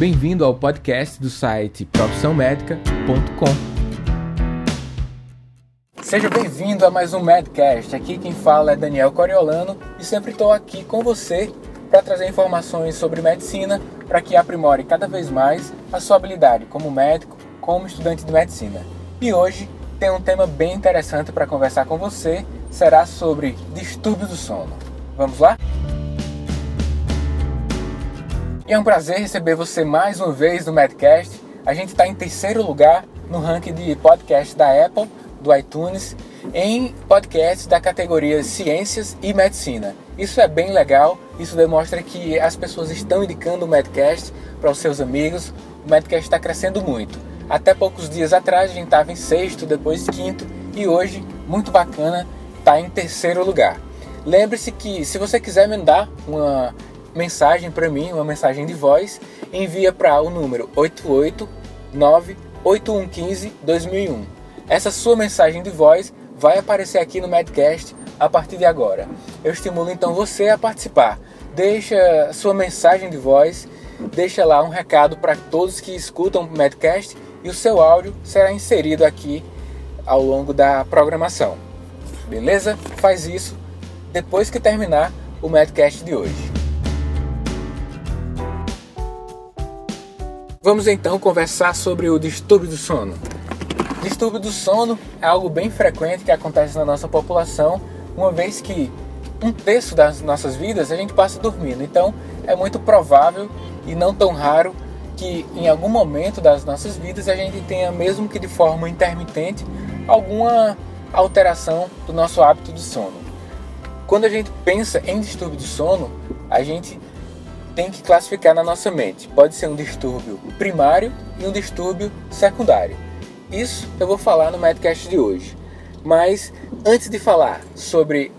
Bem-vindo ao podcast do site profissãomédica.com. Seja bem-vindo a mais um Medcast. Aqui quem fala é Daniel Coriolano e sempre estou aqui com você para trazer informações sobre medicina para que aprimore cada vez mais a sua habilidade como médico, como estudante de medicina. E hoje tem um tema bem interessante para conversar com você, será sobre distúrbios do sono. Vamos lá? E é um prazer receber você mais uma vez no Medcast. A gente está em terceiro lugar no ranking de podcast da Apple, do iTunes, em podcasts da categoria Ciências e Medicina. Isso é bem legal, isso demonstra que as pessoas estão indicando o Medcast para os seus amigos. O Medcast está crescendo muito. Até poucos dias atrás a gente estava em sexto, depois quinto e hoje, muito bacana, está em terceiro lugar. Lembre-se que se você quiser mandar uma mensagem para mim, uma mensagem de voz, envia para o número 889-8115-2001. Essa sua mensagem de voz vai aparecer aqui no Medcast a partir de agora. Eu estimulo então você a participar. Deixa sua mensagem de voz, deixa lá um recado para todos que escutam o Medcast e o seu áudio será inserido aqui ao longo da programação. Beleza? Faz isso depois que terminar o Medcast de hoje. Vamos então conversar sobre o distúrbio do sono. Distúrbio do sono é algo bem frequente que acontece na nossa população, uma vez que um terço das nossas vidas a gente passa dormindo. Então é muito provável e não tão raro que em algum momento das nossas vidas a gente tenha, mesmo que de forma intermitente, alguma alteração do nosso hábito de sono. Quando a gente pensa em distúrbio do sono, a gente tem que classificar na nossa mente. Pode ser um distúrbio primário e um distúrbio secundário. Isso eu vou falar no Medcast de hoje. Mas antes de falar sobre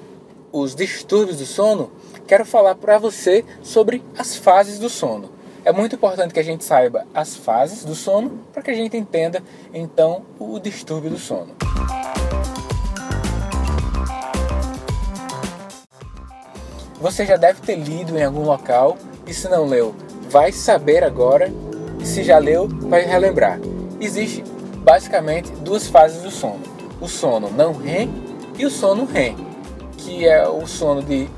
os distúrbios do sono, quero falar para você sobre as fases do sono. É muito importante que a gente saiba as fases do sono para que a gente entenda então o distúrbio do sono. Você já deve ter lido em algum local e se não leu, vai saber agora. E se já leu, vai relembrar. Existe basicamente duas fases do sono: o sono não REM e o sono REM, que é o sono de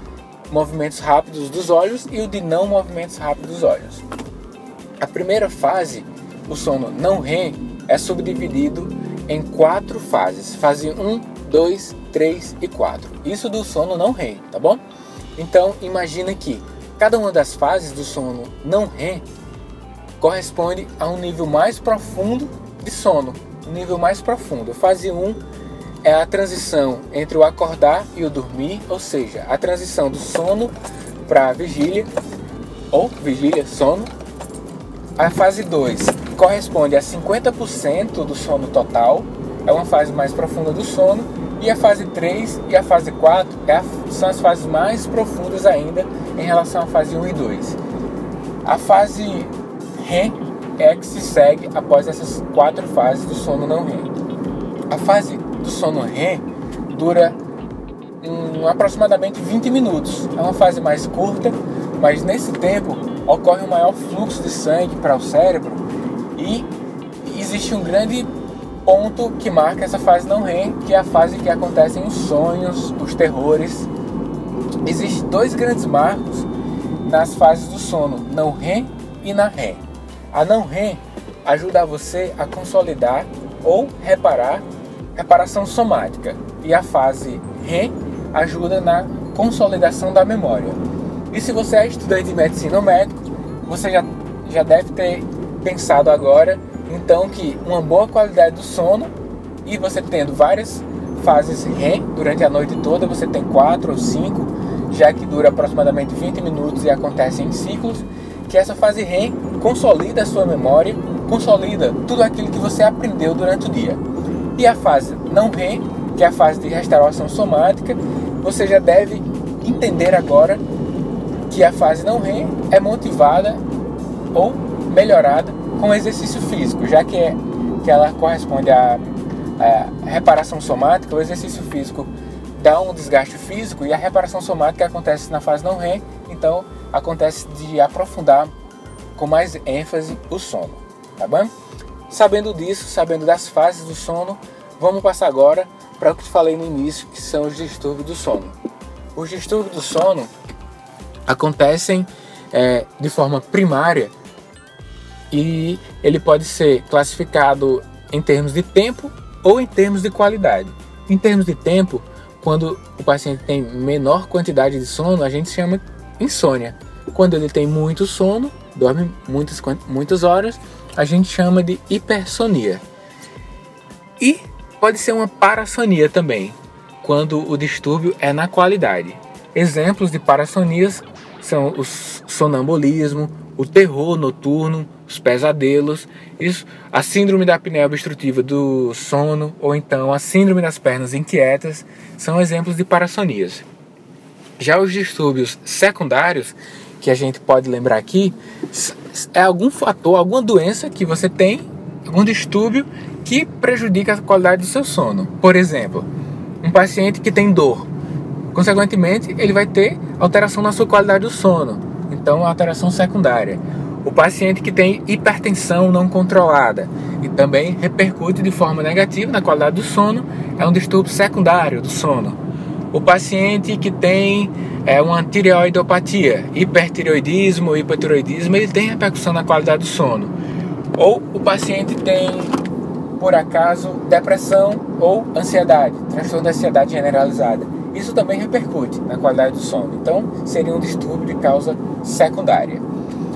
movimentos rápidos dos olhos e o de não movimentos rápidos dos olhos. A primeira fase, o sono não REM, é subdividido em quatro fases: fase 1, 2, 3 e 4. Isso do sono não REM, tá bom? Então, imagina que Cada uma das fases do sono não REM corresponde a um nível mais profundo de sono, um nível mais profundo. A fase 1 é a transição entre o acordar e o dormir, ou seja, a transição do sono para a vigília ou vigília, sono. A fase 2 corresponde a 50% do sono total, é uma fase mais profunda do sono e a fase 3 e a fase 4 é a, são as fases mais profundas ainda em relação à fase 1 e 2. A fase REM é que se segue após essas quatro fases do sono não REM. A fase do sono REM dura um, aproximadamente 20 minutos. É uma fase mais curta, mas nesse tempo ocorre um maior fluxo de sangue para o cérebro e existe um grande ponto que marca essa fase não REM, que é a fase que acontecem os sonhos, os terrores. Existem dois grandes marcos nas fases do sono, não REM e na REM. A não REM ajuda você a consolidar ou reparar reparação somática e a fase REM ajuda na consolidação da memória. E se você é estudante de medicina ou médico, você já, já deve ter pensado agora então que uma boa qualidade do sono e você tendo várias fases REM durante a noite toda, você tem quatro ou cinco, já que dura aproximadamente 20 minutos e acontece em ciclos, que essa fase REM consolida a sua memória, consolida tudo aquilo que você aprendeu durante o dia. E a fase não REM, que é a fase de restauração somática, você já deve entender agora que a fase não REM é motivada ou melhorada com exercício físico, já que, é, que ela corresponde à, à reparação somática, o exercício físico dá um desgaste físico e a reparação somática acontece na fase não REM, então acontece de aprofundar com mais ênfase o sono, tá bom? Sabendo disso, sabendo das fases do sono, vamos passar agora para o que falei no início, que são os distúrbios do sono. Os distúrbios do sono acontecem é, de forma primária e ele pode ser classificado em termos de tempo ou em termos de qualidade. Em termos de tempo, quando o paciente tem menor quantidade de sono, a gente chama insônia. Quando ele tem muito sono, dorme muitas, muitas horas, a gente chama de hipersonia. E pode ser uma parassonia também, quando o distúrbio é na qualidade. Exemplos de parassonias são o sonambulismo, o terror noturno, os pesadelos, isso, a síndrome da apneia obstrutiva do sono ou então a síndrome das pernas inquietas são exemplos de parassonias. Já os distúrbios secundários, que a gente pode lembrar aqui, é algum fator, alguma doença que você tem, algum distúrbio que prejudica a qualidade do seu sono. Por exemplo, um paciente que tem dor, consequentemente, ele vai ter alteração na sua qualidade do sono, então alteração secundária. O paciente que tem hipertensão não controlada e também repercute de forma negativa na qualidade do sono, é um distúrbio secundário do sono. O paciente que tem é, uma tireoidopatia, hipertireoidismo, hipotireoidismo, ele tem repercussão na qualidade do sono. Ou o paciente tem, por acaso, depressão ou ansiedade, transtorno da ansiedade generalizada. Isso também repercute na qualidade do sono. Então, seria um distúrbio de causa secundária.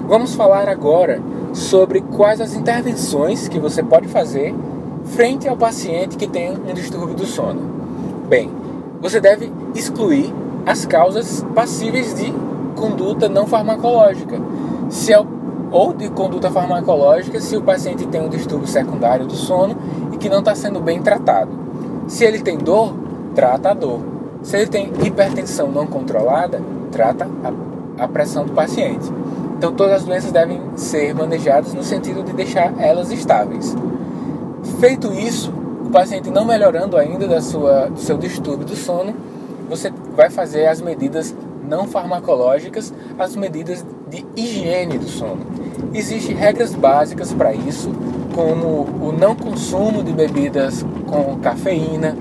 Vamos falar agora sobre quais as intervenções que você pode fazer frente ao paciente que tem um distúrbio do sono. Bem, você deve excluir as causas passíveis de conduta não farmacológica. Se é, ou de conduta farmacológica se o paciente tem um distúrbio secundário do sono e que não está sendo bem tratado. Se ele tem dor, trata a dor. Se ele tem hipertensão não controlada, trata a, a pressão do paciente. Então todas as doenças devem ser manejadas no sentido de deixar elas estáveis. Feito isso, o paciente não melhorando ainda da sua, do seu distúrbio do sono, você vai fazer as medidas não farmacológicas, as medidas de higiene do sono. Existem regras básicas para isso, como o não consumo de bebidas com cafeína.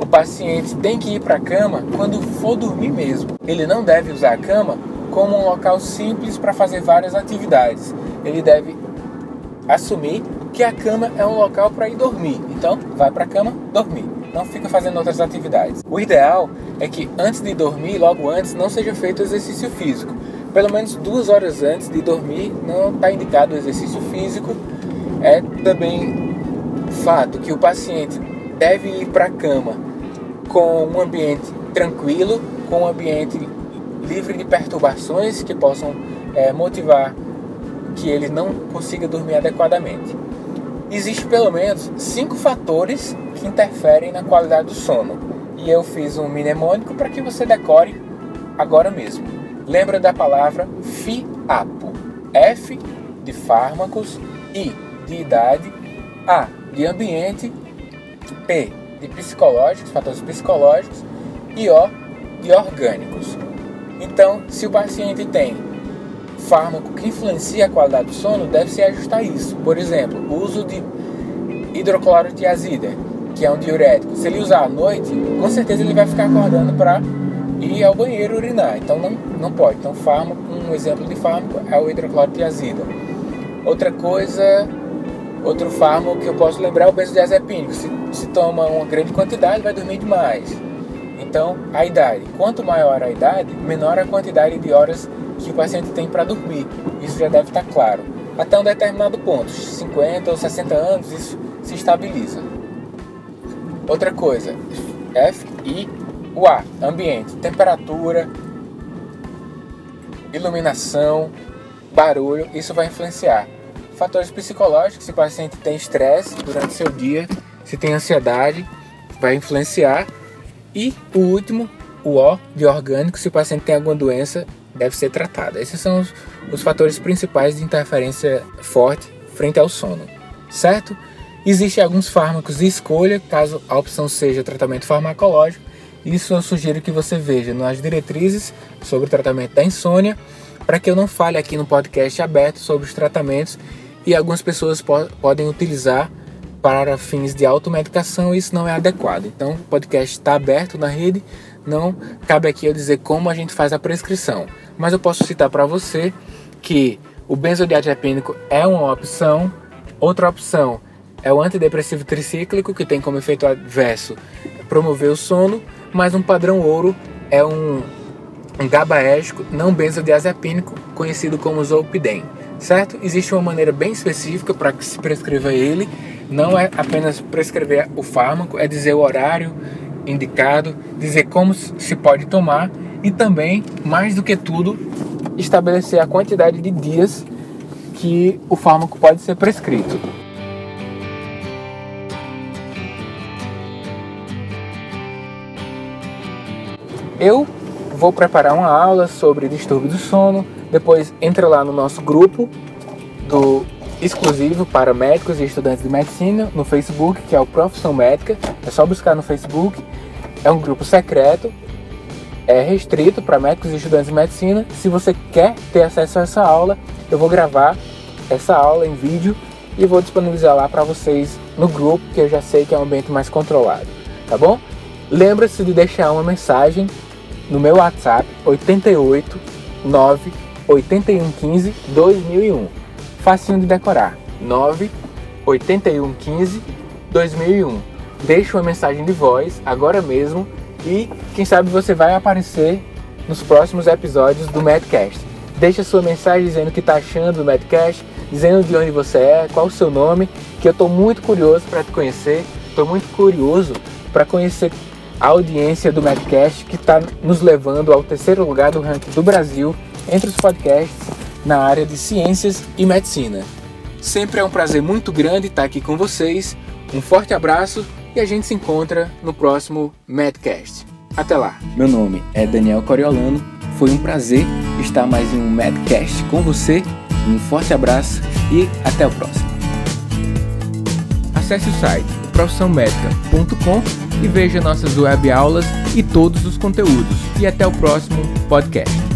O paciente tem que ir para a cama quando for dormir mesmo. Ele não deve usar a cama como um local simples para fazer várias atividades. Ele deve assumir que a cama é um local para ir dormir. Então, vai para a cama dormir. Não fica fazendo outras atividades. O ideal é que antes de dormir, logo antes, não seja feito exercício físico. Pelo menos duas horas antes de dormir, não está indicado o exercício físico. É também fato que o paciente deve ir para a cama com um ambiente tranquilo, com um ambiente livre de perturbações que possam é, motivar que ele não consiga dormir adequadamente. Existem pelo menos cinco fatores que interferem na qualidade do sono e eu fiz um mnemônico para que você decore agora mesmo. Lembra da palavra FIAPO: F de fármacos, I de idade, A de ambiente, P de psicológicos, fatores psicológicos e O de orgânicos. Então, se o paciente tem fármaco que influencia a qualidade do sono, deve-se ajustar isso. Por exemplo, o uso de hidroclorotiazida, que é um diurético. Se ele usar à noite, com certeza ele vai ficar acordando para ir ao banheiro urinar. Então não, não pode. Então fármaco, um exemplo de fármaco é o hidroclorotiazida. Outra coisa, outro fármaco que eu posso lembrar é o benzodiazepínico. Se, se toma uma grande quantidade, vai dormir demais. Então, a idade. Quanto maior a idade, menor a quantidade de horas que o paciente tem para dormir. Isso já deve estar claro. Até um determinado ponto, 50 ou 60 anos, isso se estabiliza. Outra coisa, F e o A, ambiente, temperatura, iluminação, barulho, isso vai influenciar. Fatores psicológicos, se o paciente tem estresse durante seu dia, se tem ansiedade, vai influenciar e o último, o O de orgânico, se o paciente tem alguma doença, deve ser tratada. Esses são os, os fatores principais de interferência forte frente ao sono, certo? Existem alguns fármacos de escolha, caso a opção seja tratamento farmacológico. Isso eu sugiro que você veja nas diretrizes sobre o tratamento da insônia para que eu não fale aqui no podcast aberto sobre os tratamentos e algumas pessoas po podem utilizar para fins de automedicação e isso não é adequado. Então, o podcast está aberto na rede, não cabe aqui eu dizer como a gente faz a prescrição, mas eu posso citar para você que o benzodiazepínico é uma opção, outra opção é o antidepressivo tricíclico, que tem como efeito adverso promover o sono, mas um padrão ouro é um, um gabaérgico não benzodiazepínico, conhecido como zolpidem, certo? Existe uma maneira bem específica para que se prescreva ele, não é apenas prescrever o fármaco, é dizer o horário indicado, dizer como se pode tomar e também, mais do que tudo, estabelecer a quantidade de dias que o fármaco pode ser prescrito. Eu vou preparar uma aula sobre distúrbio do sono, depois entra lá no nosso grupo do exclusivo para médicos e estudantes de medicina no Facebook, que é o Profissão Médica. É só buscar no Facebook. É um grupo secreto, é restrito para médicos e estudantes de medicina. Se você quer ter acesso a essa aula, eu vou gravar essa aula em vídeo e vou disponibilizar lá para vocês no grupo, que eu já sei que é um ambiente mais controlado, tá bom? Lembra-se de deixar uma mensagem no meu WhatsApp 88 9 81 15 2001. Facinho de decorar. 9 81 15 2001. Deixe uma mensagem de voz agora mesmo e quem sabe você vai aparecer nos próximos episódios do Madcast. Deixe a sua mensagem dizendo o que está achando do Madcast, dizendo de onde você é, qual o seu nome, que eu estou muito curioso para te conhecer, estou muito curioso para conhecer a audiência do Medcast, que está nos levando ao terceiro lugar do ranking do Brasil entre os podcasts na área de ciências e medicina. Sempre é um prazer muito grande estar aqui com vocês. Um forte abraço e a gente se encontra no próximo Medcast. Até lá. Meu nome é Daniel Coriolano. Foi um prazer estar mais em um Medcast com você. Um forte abraço e até o próximo. Acesse o site profissãomedica.com e veja nossas web aulas e todos os conteúdos. E até o próximo podcast.